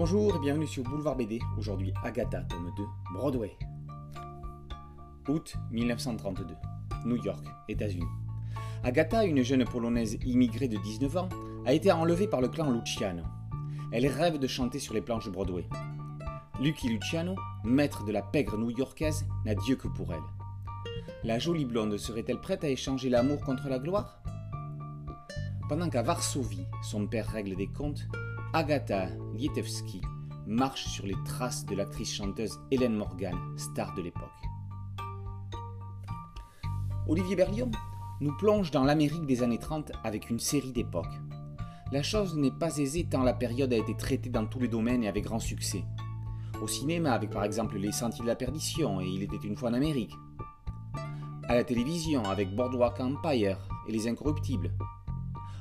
Bonjour et bienvenue sur Boulevard BD. Aujourd'hui, Agatha, tome 2, Broadway. Août 1932, New York, États-Unis. Agatha, une jeune polonaise immigrée de 19 ans, a été enlevée par le clan Luciano. Elle rêve de chanter sur les planches de Broadway. Lucky Luciano, maître de la pègre new-yorkaise, n'a Dieu que pour elle. La jolie blonde serait-elle prête à échanger l'amour contre la gloire? Pendant qu'à Varsovie, son père règle des comptes, Agatha Lietewski marche sur les traces de l'actrice chanteuse Hélène Morgan, star de l'époque. Olivier Berlion nous plonge dans l'Amérique des années 30 avec une série d'époques. La chose n'est pas aisée tant la période a été traitée dans tous les domaines et avec grand succès. Au cinéma avec par exemple Les Sentiers de la Perdition et Il était une fois en Amérique. À la télévision avec Boardwalk Empire et Les Incorruptibles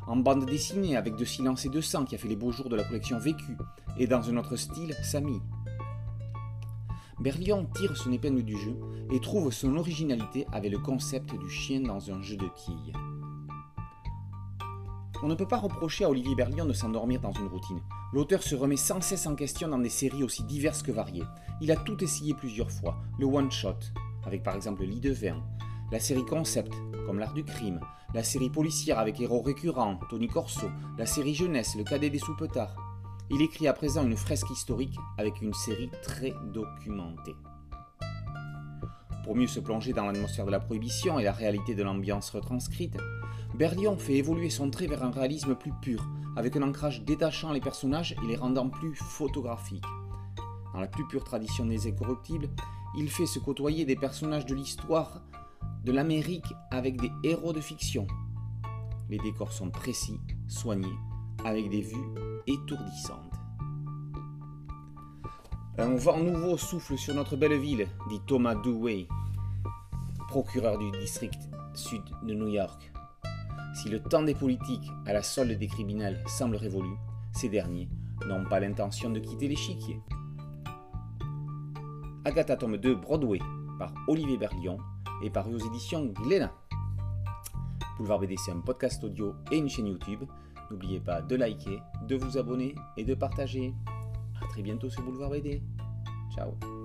en bande dessinée avec De Silence et de Sang qui a fait les beaux jours de la collection Vécu, et dans un autre style, Samy. Berlion tire son épingle du jeu et trouve son originalité avec le concept du chien dans un jeu de quilles. On ne peut pas reprocher à Olivier Berlion de s'endormir dans une routine. L'auteur se remet sans cesse en question dans des séries aussi diverses que variées. Il a tout essayé plusieurs fois. Le one-shot, avec par exemple Lit de Vin, la série concept, comme L'Art du crime, la série policière avec héros récurrents, Tony Corso, la série jeunesse, Le cadet des soupetards. Il écrit à présent une fresque historique avec une série très documentée. Pour mieux se plonger dans l'atmosphère de la prohibition et la réalité de l'ambiance retranscrite, Berlion fait évoluer son trait vers un réalisme plus pur, avec un ancrage détachant les personnages et les rendant plus photographiques. Dans la plus pure tradition des incorruptibles, il fait se côtoyer des personnages de l'histoire de l'Amérique avec des héros de fiction. Les décors sont précis, soignés, avec des vues étourdissantes. Un vent nouveau souffle sur notre belle ville, dit Thomas Dewey, procureur du district sud de New York. Si le temps des politiques à la solde des criminels semble révolu, ces derniers n'ont pas l'intention de quitter l'échiquier. Agatha tome 2 Broadway par Olivier Berlion et paru aux éditions Glénat. Boulevard BD, c'est un podcast audio et une chaîne YouTube. N'oubliez pas de liker, de vous abonner et de partager. A très bientôt sur Boulevard BD. Ciao